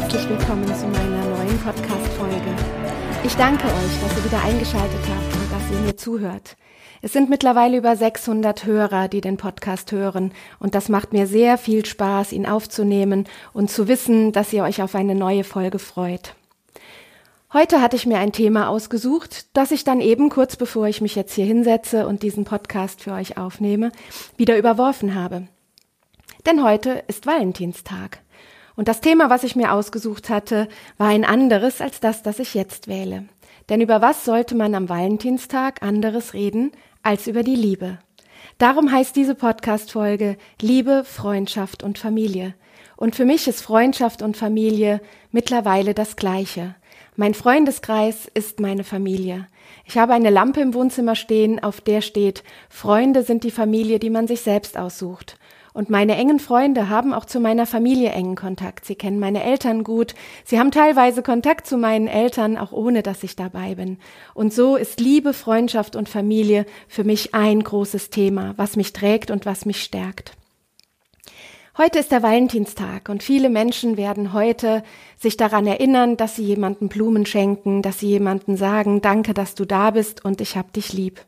Herzlich willkommen zu meiner neuen Podcast-Folge. Ich danke euch, dass ihr wieder eingeschaltet habt und dass ihr mir zuhört. Es sind mittlerweile über 600 Hörer, die den Podcast hören und das macht mir sehr viel Spaß, ihn aufzunehmen und zu wissen, dass ihr euch auf eine neue Folge freut. Heute hatte ich mir ein Thema ausgesucht, das ich dann eben kurz bevor ich mich jetzt hier hinsetze und diesen Podcast für euch aufnehme, wieder überworfen habe. Denn heute ist Valentinstag. Und das Thema, was ich mir ausgesucht hatte, war ein anderes als das, das ich jetzt wähle. Denn über was sollte man am Valentinstag anderes reden als über die Liebe? Darum heißt diese Podcast-Folge Liebe, Freundschaft und Familie. Und für mich ist Freundschaft und Familie mittlerweile das Gleiche. Mein Freundeskreis ist meine Familie. Ich habe eine Lampe im Wohnzimmer stehen, auf der steht, Freunde sind die Familie, die man sich selbst aussucht. Und meine engen Freunde haben auch zu meiner Familie engen Kontakt. Sie kennen meine Eltern gut. Sie haben teilweise Kontakt zu meinen Eltern, auch ohne dass ich dabei bin. Und so ist Liebe, Freundschaft und Familie für mich ein großes Thema, was mich trägt und was mich stärkt. Heute ist der Valentinstag und viele Menschen werden heute sich daran erinnern, dass sie jemanden Blumen schenken, dass sie jemanden sagen, danke, dass du da bist und ich hab dich lieb.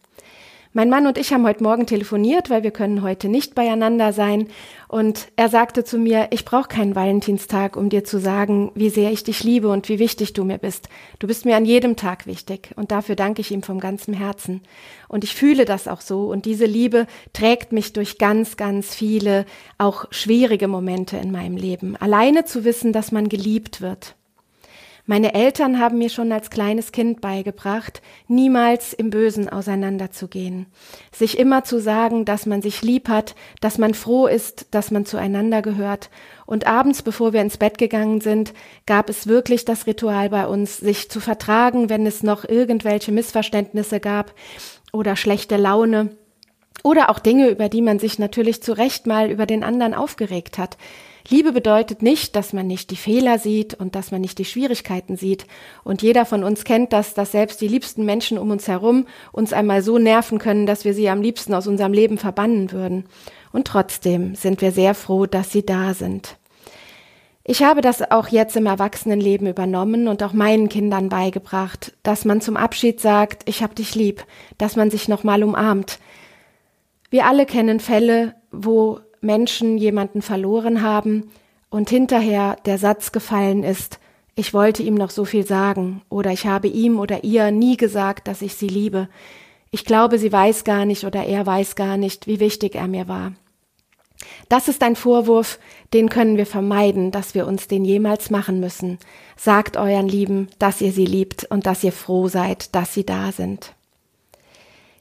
Mein Mann und ich haben heute Morgen telefoniert, weil wir können heute nicht beieinander sein. Und er sagte zu mir, ich brauche keinen Valentinstag, um dir zu sagen, wie sehr ich dich liebe und wie wichtig du mir bist. Du bist mir an jedem Tag wichtig. Und dafür danke ich ihm vom ganzen Herzen. Und ich fühle das auch so. Und diese Liebe trägt mich durch ganz, ganz viele, auch schwierige Momente in meinem Leben. Alleine zu wissen, dass man geliebt wird. Meine Eltern haben mir schon als kleines Kind beigebracht, niemals im Bösen auseinanderzugehen, sich immer zu sagen, dass man sich lieb hat, dass man froh ist, dass man zueinander gehört. Und abends, bevor wir ins Bett gegangen sind, gab es wirklich das Ritual bei uns, sich zu vertragen, wenn es noch irgendwelche Missverständnisse gab oder schlechte Laune oder auch Dinge, über die man sich natürlich zu Recht mal über den anderen aufgeregt hat. Liebe bedeutet nicht, dass man nicht die Fehler sieht und dass man nicht die Schwierigkeiten sieht. Und jeder von uns kennt das, dass selbst die liebsten Menschen um uns herum uns einmal so nerven können, dass wir sie am liebsten aus unserem Leben verbannen würden. Und trotzdem sind wir sehr froh, dass sie da sind. Ich habe das auch jetzt im Erwachsenenleben übernommen und auch meinen Kindern beigebracht, dass man zum Abschied sagt, ich hab dich lieb, dass man sich nochmal umarmt. Wir alle kennen Fälle, wo Menschen jemanden verloren haben und hinterher der Satz gefallen ist, ich wollte ihm noch so viel sagen oder ich habe ihm oder ihr nie gesagt, dass ich sie liebe. Ich glaube, sie weiß gar nicht oder er weiß gar nicht, wie wichtig er mir war. Das ist ein Vorwurf, den können wir vermeiden, dass wir uns den jemals machen müssen. Sagt euren Lieben, dass ihr sie liebt und dass ihr froh seid, dass sie da sind.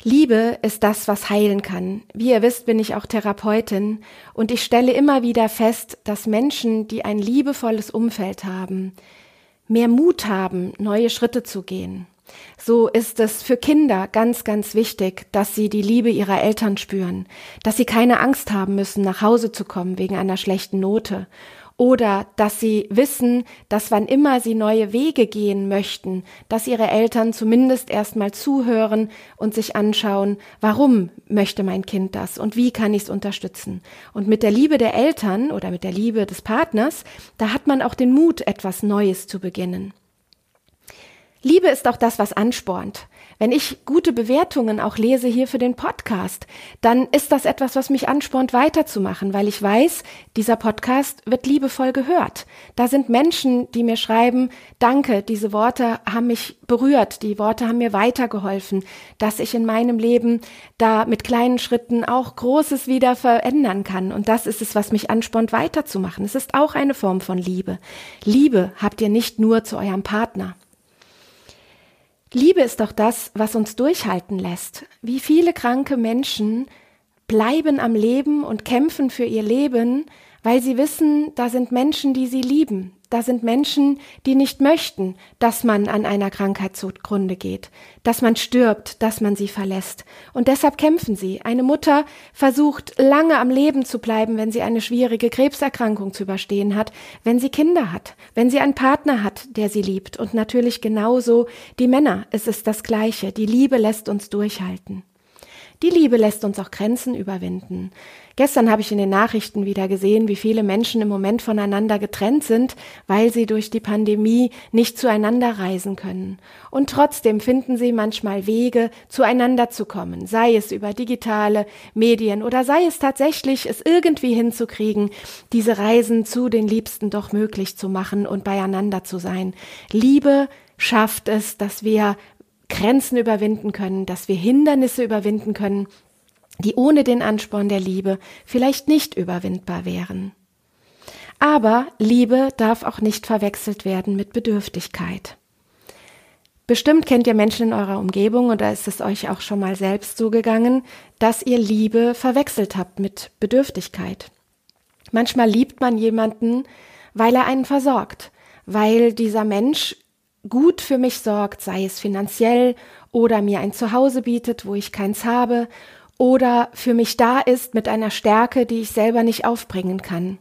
Liebe ist das, was heilen kann. Wie ihr wisst, bin ich auch Therapeutin und ich stelle immer wieder fest, dass Menschen, die ein liebevolles Umfeld haben, mehr Mut haben, neue Schritte zu gehen. So ist es für Kinder ganz, ganz wichtig, dass sie die Liebe ihrer Eltern spüren, dass sie keine Angst haben müssen, nach Hause zu kommen wegen einer schlechten Note oder dass sie wissen, dass wann immer sie neue Wege gehen möchten, dass ihre Eltern zumindest erstmal zuhören und sich anschauen, warum möchte mein Kind das und wie kann ich es unterstützen. Und mit der Liebe der Eltern oder mit der Liebe des Partners, da hat man auch den Mut, etwas Neues zu beginnen. Liebe ist auch das, was anspornt. Wenn ich gute Bewertungen auch lese hier für den Podcast, dann ist das etwas, was mich anspornt, weiterzumachen, weil ich weiß, dieser Podcast wird liebevoll gehört. Da sind Menschen, die mir schreiben, danke, diese Worte haben mich berührt, die Worte haben mir weitergeholfen, dass ich in meinem Leben da mit kleinen Schritten auch Großes wieder verändern kann. Und das ist es, was mich anspornt, weiterzumachen. Es ist auch eine Form von Liebe. Liebe habt ihr nicht nur zu eurem Partner. Liebe ist doch das, was uns durchhalten lässt. Wie viele kranke Menschen bleiben am Leben und kämpfen für ihr Leben, weil sie wissen, da sind Menschen, die sie lieben, da sind Menschen, die nicht möchten, dass man an einer Krankheit zugrunde geht, dass man stirbt, dass man sie verlässt. Und deshalb kämpfen sie. Eine Mutter versucht lange am Leben zu bleiben, wenn sie eine schwierige Krebserkrankung zu überstehen hat, wenn sie Kinder hat, wenn sie einen Partner hat, der sie liebt. Und natürlich genauso die Männer. Es ist das Gleiche. Die Liebe lässt uns durchhalten. Die Liebe lässt uns auch Grenzen überwinden. Gestern habe ich in den Nachrichten wieder gesehen, wie viele Menschen im Moment voneinander getrennt sind, weil sie durch die Pandemie nicht zueinander reisen können. Und trotzdem finden sie manchmal Wege, zueinander zu kommen, sei es über digitale Medien oder sei es tatsächlich, es irgendwie hinzukriegen, diese Reisen zu den Liebsten doch möglich zu machen und beieinander zu sein. Liebe schafft es, dass wir Grenzen überwinden können, dass wir Hindernisse überwinden können, die ohne den Ansporn der Liebe vielleicht nicht überwindbar wären. Aber Liebe darf auch nicht verwechselt werden mit Bedürftigkeit. Bestimmt kennt ihr Menschen in eurer Umgebung oder ist es euch auch schon mal selbst so gegangen, dass ihr Liebe verwechselt habt mit Bedürftigkeit. Manchmal liebt man jemanden, weil er einen versorgt, weil dieser Mensch gut für mich sorgt, sei es finanziell oder mir ein Zuhause bietet, wo ich keins habe, oder für mich da ist mit einer Stärke, die ich selber nicht aufbringen kann.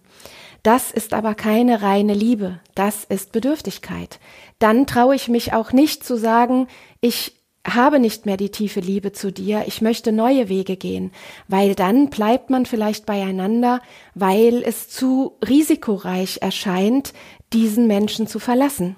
Das ist aber keine reine Liebe, das ist Bedürftigkeit. Dann traue ich mich auch nicht zu sagen, ich habe nicht mehr die tiefe Liebe zu dir, ich möchte neue Wege gehen, weil dann bleibt man vielleicht beieinander, weil es zu risikoreich erscheint, diesen Menschen zu verlassen.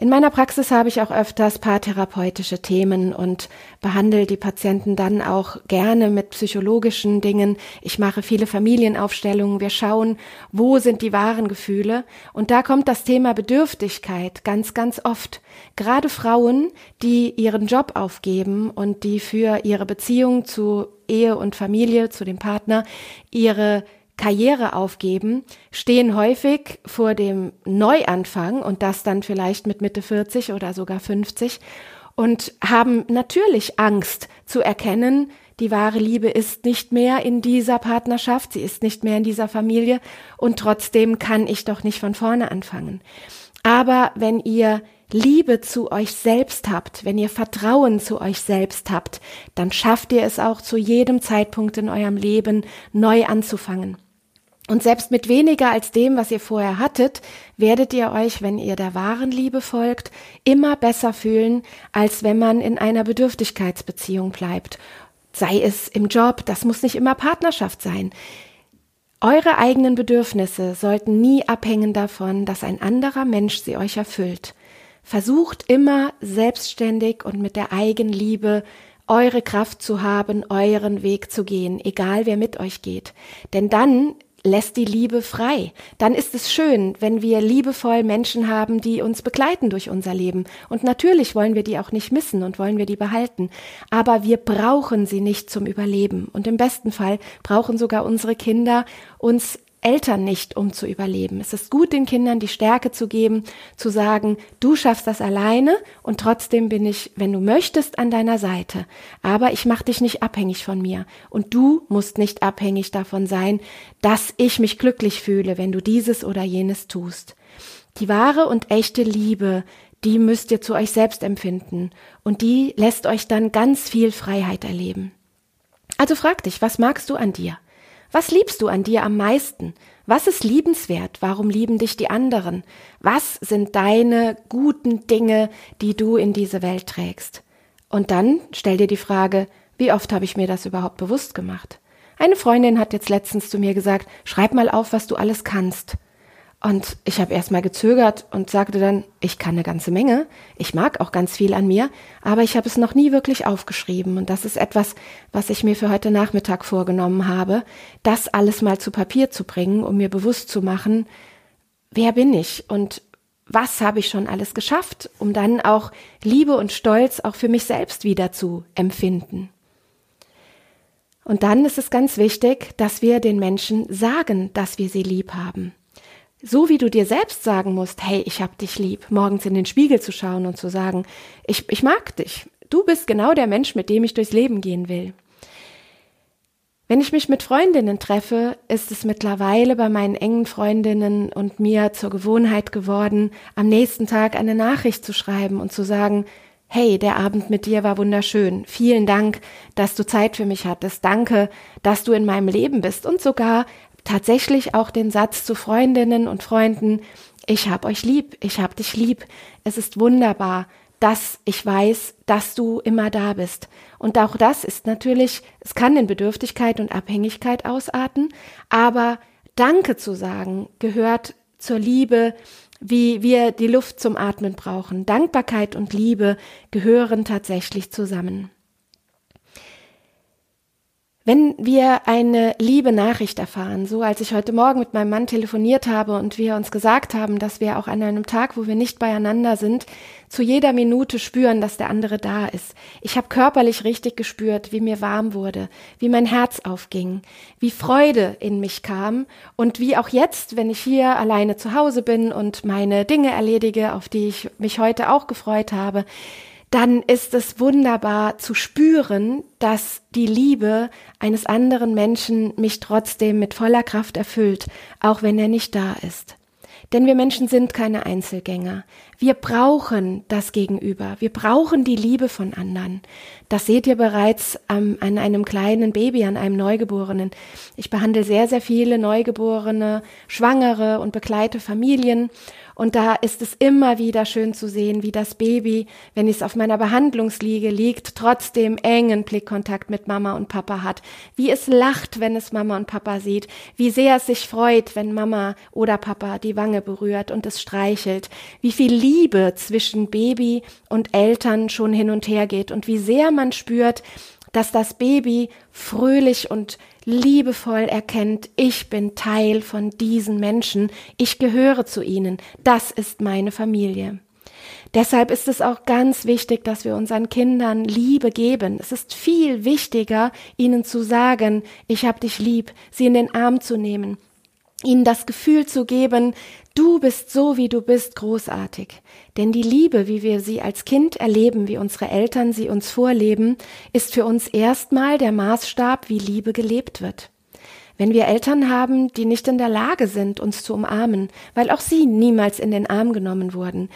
In meiner Praxis habe ich auch öfters paartherapeutische Themen und behandle die Patienten dann auch gerne mit psychologischen Dingen. Ich mache viele Familienaufstellungen. Wir schauen, wo sind die wahren Gefühle. Und da kommt das Thema Bedürftigkeit ganz, ganz oft. Gerade Frauen, die ihren Job aufgeben und die für ihre Beziehung zu Ehe und Familie, zu dem Partner, ihre Karriere aufgeben, stehen häufig vor dem Neuanfang und das dann vielleicht mit Mitte 40 oder sogar 50 und haben natürlich Angst zu erkennen, die wahre Liebe ist nicht mehr in dieser Partnerschaft, sie ist nicht mehr in dieser Familie und trotzdem kann ich doch nicht von vorne anfangen. Aber wenn ihr Liebe zu euch selbst habt, wenn ihr Vertrauen zu euch selbst habt, dann schafft ihr es auch zu jedem Zeitpunkt in eurem Leben neu anzufangen. Und selbst mit weniger als dem, was ihr vorher hattet, werdet ihr euch, wenn ihr der wahren Liebe folgt, immer besser fühlen, als wenn man in einer Bedürftigkeitsbeziehung bleibt. Sei es im Job, das muss nicht immer Partnerschaft sein. Eure eigenen Bedürfnisse sollten nie abhängen davon, dass ein anderer Mensch sie euch erfüllt. Versucht immer selbstständig und mit der Eigenliebe eure Kraft zu haben, euren Weg zu gehen, egal wer mit euch geht. Denn dann lässt die Liebe frei. Dann ist es schön, wenn wir liebevoll Menschen haben, die uns begleiten durch unser Leben. Und natürlich wollen wir die auch nicht missen und wollen wir die behalten. Aber wir brauchen sie nicht zum Überleben. Und im besten Fall brauchen sogar unsere Kinder uns Eltern nicht, um zu überleben. Es ist gut, den Kindern die Stärke zu geben, zu sagen, du schaffst das alleine und trotzdem bin ich, wenn du möchtest, an deiner Seite. Aber ich mache dich nicht abhängig von mir. Und du musst nicht abhängig davon sein, dass ich mich glücklich fühle, wenn du dieses oder jenes tust. Die wahre und echte Liebe, die müsst ihr zu euch selbst empfinden. Und die lässt euch dann ganz viel Freiheit erleben. Also frag dich, was magst du an dir? Was liebst du an dir am meisten? Was ist liebenswert? Warum lieben dich die anderen? Was sind deine guten Dinge, die du in diese Welt trägst? Und dann stell dir die Frage, wie oft habe ich mir das überhaupt bewusst gemacht? Eine Freundin hat jetzt letztens zu mir gesagt, schreib mal auf, was du alles kannst. Und ich habe erst mal gezögert und sagte dann, ich kann eine ganze Menge, ich mag auch ganz viel an mir, aber ich habe es noch nie wirklich aufgeschrieben. Und das ist etwas, was ich mir für heute Nachmittag vorgenommen habe, das alles mal zu Papier zu bringen, um mir bewusst zu machen, wer bin ich und was habe ich schon alles geschafft, um dann auch Liebe und Stolz auch für mich selbst wieder zu empfinden. Und dann ist es ganz wichtig, dass wir den Menschen sagen, dass wir sie lieb haben. So wie du dir selbst sagen musst, hey, ich hab dich lieb, morgens in den Spiegel zu schauen und zu sagen, ich, ich mag dich. Du bist genau der Mensch, mit dem ich durchs Leben gehen will. Wenn ich mich mit Freundinnen treffe, ist es mittlerweile bei meinen engen Freundinnen und mir zur Gewohnheit geworden, am nächsten Tag eine Nachricht zu schreiben und zu sagen, hey, der Abend mit dir war wunderschön. Vielen Dank, dass du Zeit für mich hattest. Danke, dass du in meinem Leben bist. Und sogar tatsächlich auch den Satz zu Freundinnen und Freunden, ich hab euch lieb, ich hab dich lieb. Es ist wunderbar, dass ich weiß, dass du immer da bist. Und auch das ist natürlich, es kann in Bedürftigkeit und Abhängigkeit ausarten, aber Danke zu sagen gehört zur Liebe, wie wir die Luft zum Atmen brauchen. Dankbarkeit und Liebe gehören tatsächlich zusammen. Wenn wir eine liebe Nachricht erfahren, so als ich heute Morgen mit meinem Mann telefoniert habe und wir uns gesagt haben, dass wir auch an einem Tag, wo wir nicht beieinander sind, zu jeder Minute spüren, dass der andere da ist. Ich habe körperlich richtig gespürt, wie mir warm wurde, wie mein Herz aufging, wie Freude in mich kam und wie auch jetzt, wenn ich hier alleine zu Hause bin und meine Dinge erledige, auf die ich mich heute auch gefreut habe, dann ist es wunderbar zu spüren, dass die Liebe eines anderen Menschen mich trotzdem mit voller Kraft erfüllt, auch wenn er nicht da ist. Denn wir Menschen sind keine Einzelgänger. Wir brauchen das Gegenüber. Wir brauchen die Liebe von anderen. Das seht ihr bereits ähm, an einem kleinen Baby, an einem Neugeborenen. Ich behandle sehr, sehr viele Neugeborene, Schwangere und begleite Familien. Und da ist es immer wieder schön zu sehen, wie das Baby, wenn es auf meiner Behandlungsliege liegt, trotzdem engen Blickkontakt mit Mama und Papa hat. Wie es lacht, wenn es Mama und Papa sieht. Wie sehr es sich freut, wenn Mama oder Papa die Wange berührt und es streichelt. Wie viel Liebe zwischen Baby und Eltern schon hin und her geht und wie sehr man spürt, dass das Baby fröhlich und liebevoll erkennt, ich bin Teil von diesen Menschen, ich gehöre zu ihnen, das ist meine Familie. Deshalb ist es auch ganz wichtig, dass wir unseren Kindern Liebe geben. Es ist viel wichtiger, ihnen zu sagen, ich hab dich lieb, sie in den Arm zu nehmen, ihnen das Gefühl zu geben, du bist so, wie du bist, großartig. Denn die Liebe, wie wir sie als Kind erleben, wie unsere Eltern sie uns vorleben, ist für uns erstmal der Maßstab, wie Liebe gelebt wird. Wenn wir Eltern haben, die nicht in der Lage sind, uns zu umarmen, weil auch sie niemals in den Arm genommen wurden,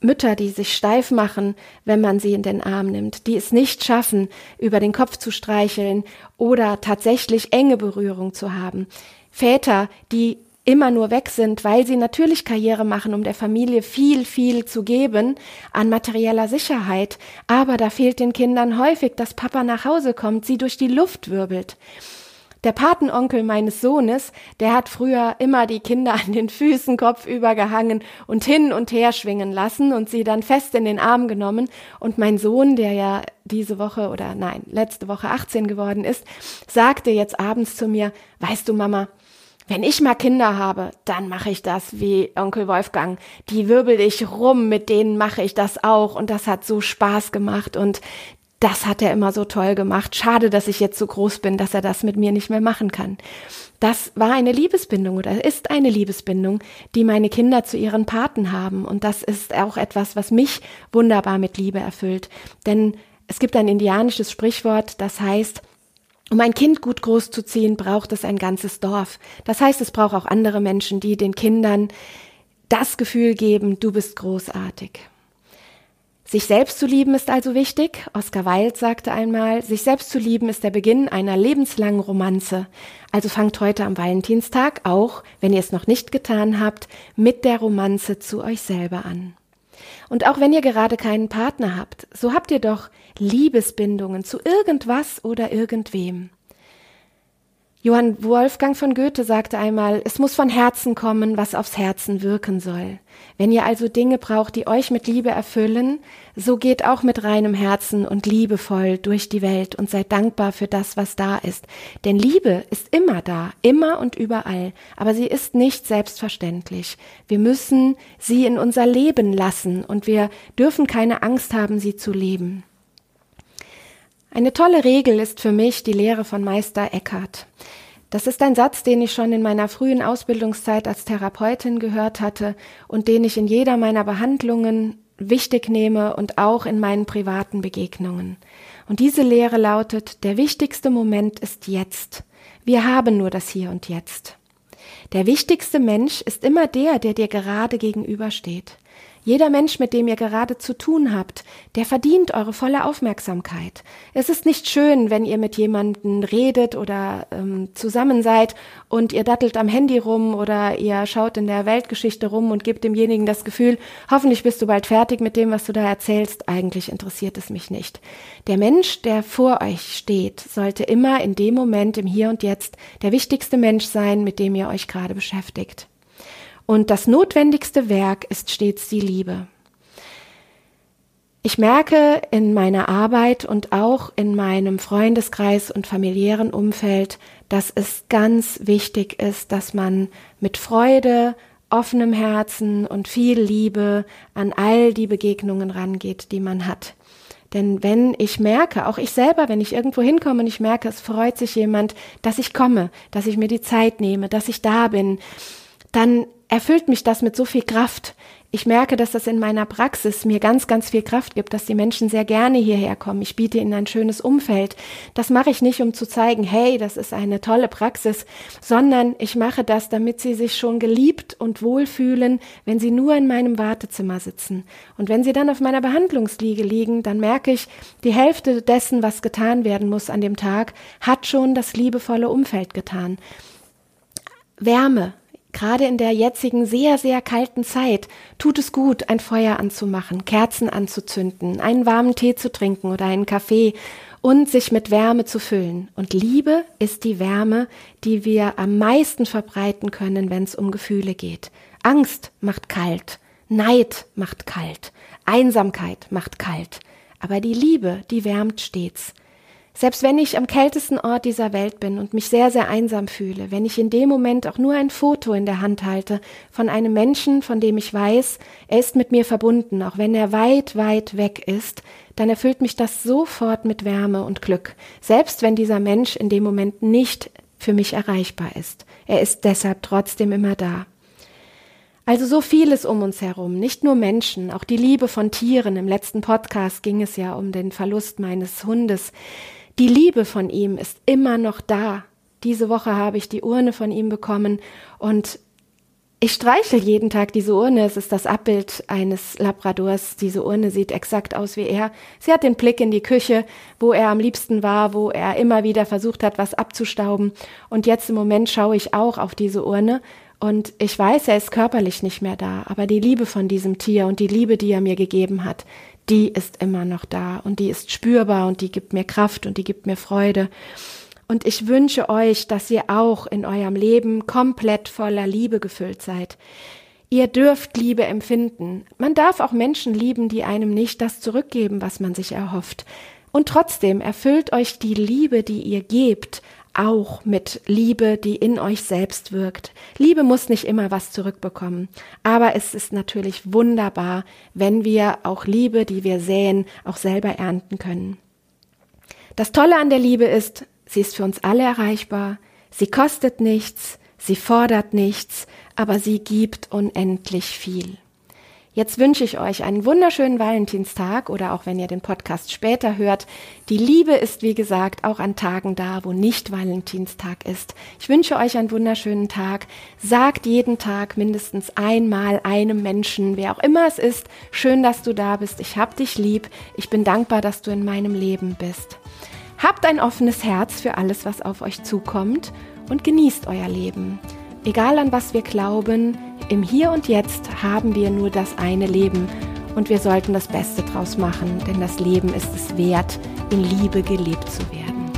Mütter, die sich steif machen, wenn man sie in den Arm nimmt, die es nicht schaffen, über den Kopf zu streicheln oder tatsächlich enge Berührung zu haben, Väter, die immer nur weg sind, weil sie natürlich Karriere machen, um der Familie viel, viel zu geben an materieller Sicherheit. Aber da fehlt den Kindern häufig, dass Papa nach Hause kommt, sie durch die Luft wirbelt. Der Patenonkel meines Sohnes, der hat früher immer die Kinder an den Füßen kopfüber gehangen und hin und her schwingen lassen und sie dann fest in den Arm genommen. Und mein Sohn, der ja diese Woche oder nein, letzte Woche 18 geworden ist, sagte jetzt abends zu mir, weißt du Mama, wenn ich mal Kinder habe, dann mache ich das wie Onkel Wolfgang. Die wirbel ich rum, mit denen mache ich das auch und das hat so Spaß gemacht und das hat er immer so toll gemacht. Schade, dass ich jetzt so groß bin, dass er das mit mir nicht mehr machen kann. Das war eine Liebesbindung oder ist eine Liebesbindung, die meine Kinder zu ihren Paten haben. Und das ist auch etwas, was mich wunderbar mit Liebe erfüllt. Denn es gibt ein indianisches Sprichwort, das heißt, um ein Kind gut großzuziehen, braucht es ein ganzes Dorf. Das heißt, es braucht auch andere Menschen, die den Kindern das Gefühl geben, du bist großartig. Sich selbst zu lieben ist also wichtig. Oscar Wilde sagte einmal, sich selbst zu lieben ist der Beginn einer lebenslangen Romanze. Also fangt heute am Valentinstag auch, wenn ihr es noch nicht getan habt, mit der Romanze zu euch selber an. Und auch wenn ihr gerade keinen Partner habt, so habt ihr doch Liebesbindungen zu irgendwas oder irgendwem. Johann Wolfgang von Goethe sagte einmal, es muss von Herzen kommen, was aufs Herzen wirken soll. Wenn ihr also Dinge braucht, die euch mit Liebe erfüllen, so geht auch mit reinem Herzen und liebevoll durch die Welt und seid dankbar für das, was da ist. Denn Liebe ist immer da, immer und überall, aber sie ist nicht selbstverständlich. Wir müssen sie in unser Leben lassen und wir dürfen keine Angst haben, sie zu leben. Eine tolle Regel ist für mich die Lehre von Meister Eckhart. Das ist ein Satz, den ich schon in meiner frühen Ausbildungszeit als Therapeutin gehört hatte und den ich in jeder meiner Behandlungen wichtig nehme und auch in meinen privaten Begegnungen. Und diese Lehre lautet, der wichtigste Moment ist jetzt. Wir haben nur das Hier und Jetzt. Der wichtigste Mensch ist immer der, der dir gerade gegenübersteht. Jeder Mensch, mit dem ihr gerade zu tun habt, der verdient eure volle Aufmerksamkeit. Es ist nicht schön, wenn ihr mit jemandem redet oder ähm, zusammen seid und ihr dattelt am Handy rum oder ihr schaut in der Weltgeschichte rum und gebt demjenigen das Gefühl, hoffentlich bist du bald fertig mit dem, was du da erzählst. Eigentlich interessiert es mich nicht. Der Mensch, der vor euch steht, sollte immer in dem Moment, im Hier und Jetzt, der wichtigste Mensch sein, mit dem ihr euch gerade beschäftigt. Und das notwendigste Werk ist stets die Liebe. Ich merke in meiner Arbeit und auch in meinem Freundeskreis und familiären Umfeld, dass es ganz wichtig ist, dass man mit Freude, offenem Herzen und viel Liebe an all die Begegnungen rangeht, die man hat. Denn wenn ich merke, auch ich selber, wenn ich irgendwo hinkomme und ich merke, es freut sich jemand, dass ich komme, dass ich mir die Zeit nehme, dass ich da bin, dann erfüllt mich das mit so viel Kraft. Ich merke, dass das in meiner Praxis mir ganz, ganz viel Kraft gibt, dass die Menschen sehr gerne hierher kommen. Ich biete ihnen ein schönes Umfeld. Das mache ich nicht, um zu zeigen, hey, das ist eine tolle Praxis, sondern ich mache das, damit sie sich schon geliebt und wohlfühlen, wenn sie nur in meinem Wartezimmer sitzen. Und wenn sie dann auf meiner Behandlungsliege liegen, dann merke ich, die Hälfte dessen, was getan werden muss an dem Tag, hat schon das liebevolle Umfeld getan. Wärme, Gerade in der jetzigen sehr, sehr kalten Zeit tut es gut, ein Feuer anzumachen, Kerzen anzuzünden, einen warmen Tee zu trinken oder einen Kaffee und sich mit Wärme zu füllen. Und Liebe ist die Wärme, die wir am meisten verbreiten können, wenn es um Gefühle geht. Angst macht kalt, Neid macht kalt, Einsamkeit macht kalt. Aber die Liebe, die wärmt stets. Selbst wenn ich am kältesten Ort dieser Welt bin und mich sehr, sehr einsam fühle, wenn ich in dem Moment auch nur ein Foto in der Hand halte von einem Menschen, von dem ich weiß, er ist mit mir verbunden, auch wenn er weit, weit weg ist, dann erfüllt mich das sofort mit Wärme und Glück, selbst wenn dieser Mensch in dem Moment nicht für mich erreichbar ist. Er ist deshalb trotzdem immer da. Also so vieles um uns herum, nicht nur Menschen, auch die Liebe von Tieren. Im letzten Podcast ging es ja um den Verlust meines Hundes. Die Liebe von ihm ist immer noch da. Diese Woche habe ich die Urne von ihm bekommen und ich streichel jeden Tag diese Urne. Es ist das Abbild eines Labradors. Diese Urne sieht exakt aus wie er. Sie hat den Blick in die Küche, wo er am liebsten war, wo er immer wieder versucht hat, was abzustauben. Und jetzt im Moment schaue ich auch auf diese Urne. Und ich weiß, er ist körperlich nicht mehr da. Aber die Liebe von diesem Tier und die Liebe, die er mir gegeben hat, die ist immer noch da und die ist spürbar und die gibt mir Kraft und die gibt mir Freude. Und ich wünsche euch, dass ihr auch in eurem Leben komplett voller Liebe gefüllt seid. Ihr dürft Liebe empfinden. Man darf auch Menschen lieben, die einem nicht das zurückgeben, was man sich erhofft. Und trotzdem erfüllt euch die Liebe, die ihr gebt, auch mit Liebe, die in euch selbst wirkt. Liebe muss nicht immer was zurückbekommen, aber es ist natürlich wunderbar, wenn wir auch Liebe, die wir säen, auch selber ernten können. Das Tolle an der Liebe ist, sie ist für uns alle erreichbar, sie kostet nichts, sie fordert nichts, aber sie gibt unendlich viel. Jetzt wünsche ich euch einen wunderschönen Valentinstag oder auch wenn ihr den Podcast später hört. Die Liebe ist, wie gesagt, auch an Tagen da, wo nicht Valentinstag ist. Ich wünsche euch einen wunderschönen Tag. Sagt jeden Tag mindestens einmal einem Menschen, wer auch immer es ist, schön, dass du da bist. Ich hab dich lieb. Ich bin dankbar, dass du in meinem Leben bist. Habt ein offenes Herz für alles, was auf euch zukommt und genießt euer Leben. Egal an was wir glauben, im Hier und Jetzt haben wir nur das eine Leben und wir sollten das Beste draus machen, denn das Leben ist es wert, in Liebe gelebt zu werden.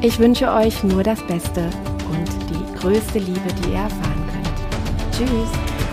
Ich wünsche euch nur das Beste und die größte Liebe, die ihr erfahren könnt. Tschüss!